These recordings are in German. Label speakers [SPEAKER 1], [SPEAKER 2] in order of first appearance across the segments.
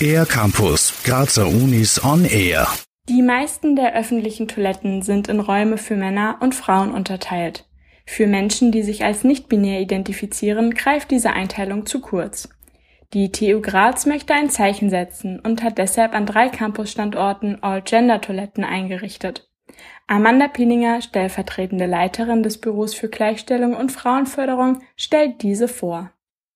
[SPEAKER 1] Air Campus, Grazer Unis on Air.
[SPEAKER 2] Die meisten der öffentlichen Toiletten sind in Räume für Männer und Frauen unterteilt. Für Menschen, die sich als nicht-binär identifizieren, greift diese Einteilung zu kurz. Die TU Graz möchte ein Zeichen setzen und hat deshalb an drei Campusstandorten All-Gender-Toiletten eingerichtet. Amanda Pininger, stellvertretende Leiterin des Büros für Gleichstellung und Frauenförderung, stellt diese vor.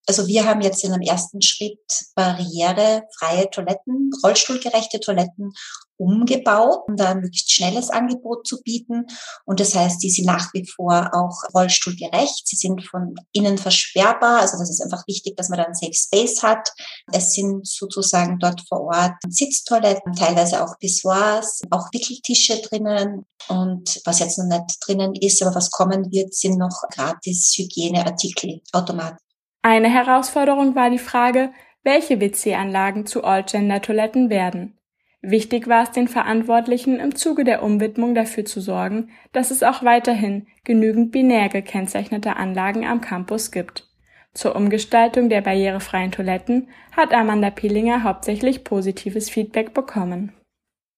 [SPEAKER 3] Also wir haben jetzt in einem ersten Schritt barrierefreie Toiletten, rollstuhlgerechte Toiletten umgebaut, um da ein möglichst schnelles Angebot zu bieten. Und das heißt, die sind nach wie vor auch rollstuhlgerecht. Sie sind von innen versperrbar. Also das ist einfach wichtig, dass man da einen Safe Space hat. Es sind sozusagen dort vor Ort Sitztoiletten, teilweise auch Pissoirs, auch Wickeltische drinnen. Und was jetzt noch nicht drinnen ist, aber was kommen wird, sind noch gratis Hygieneartikel, Automaten.
[SPEAKER 2] Eine Herausforderung war die Frage, welche WC-Anlagen zu All-Gender-Toiletten werden. Wichtig war es den Verantwortlichen im Zuge der Umwidmung dafür zu sorgen, dass es auch weiterhin genügend binär gekennzeichnete Anlagen am Campus gibt. Zur Umgestaltung der barrierefreien Toiletten hat Amanda Pielinger hauptsächlich positives Feedback bekommen.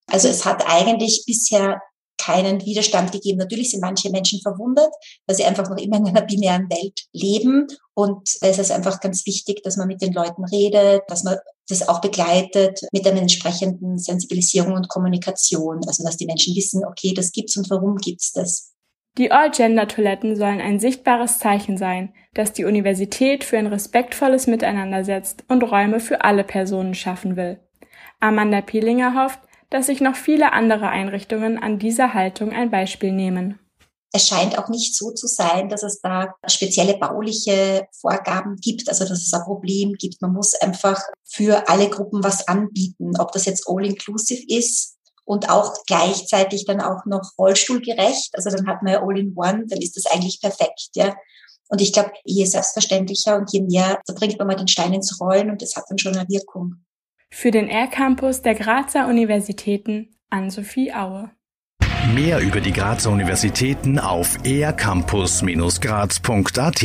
[SPEAKER 3] Also es hat eigentlich bisher keinen Widerstand gegeben. Natürlich sind manche Menschen verwundert, weil sie einfach noch immer in einer binären Welt leben. Und es ist einfach ganz wichtig, dass man mit den Leuten redet, dass man das auch begleitet mit einer entsprechenden Sensibilisierung und Kommunikation. Also dass die Menschen wissen, okay, das gibt's und warum gibt's das.
[SPEAKER 2] Die All-Gender-Toiletten sollen ein sichtbares Zeichen sein, dass die Universität für ein respektvolles Miteinander setzt und Räume für alle Personen schaffen will. Amanda Pielinger hofft, dass sich noch viele andere Einrichtungen an dieser Haltung ein Beispiel nehmen.
[SPEAKER 3] Es scheint auch nicht so zu sein, dass es da spezielle bauliche Vorgaben gibt, also dass es ein Problem gibt. Man muss einfach für alle Gruppen was anbieten, ob das jetzt all-inclusive ist und auch gleichzeitig dann auch noch rollstuhlgerecht. Also dann hat man ja all-in-one, dann ist das eigentlich perfekt, ja. Und ich glaube, je selbstverständlicher und je mehr, da bringt man mal den Stein ins Rollen und das hat dann schon eine Wirkung.
[SPEAKER 2] Für den R-Campus der Grazer Universitäten Ann-Sophie Aue.
[SPEAKER 1] Mehr über die Grazer Universitäten auf ercampus-graz.at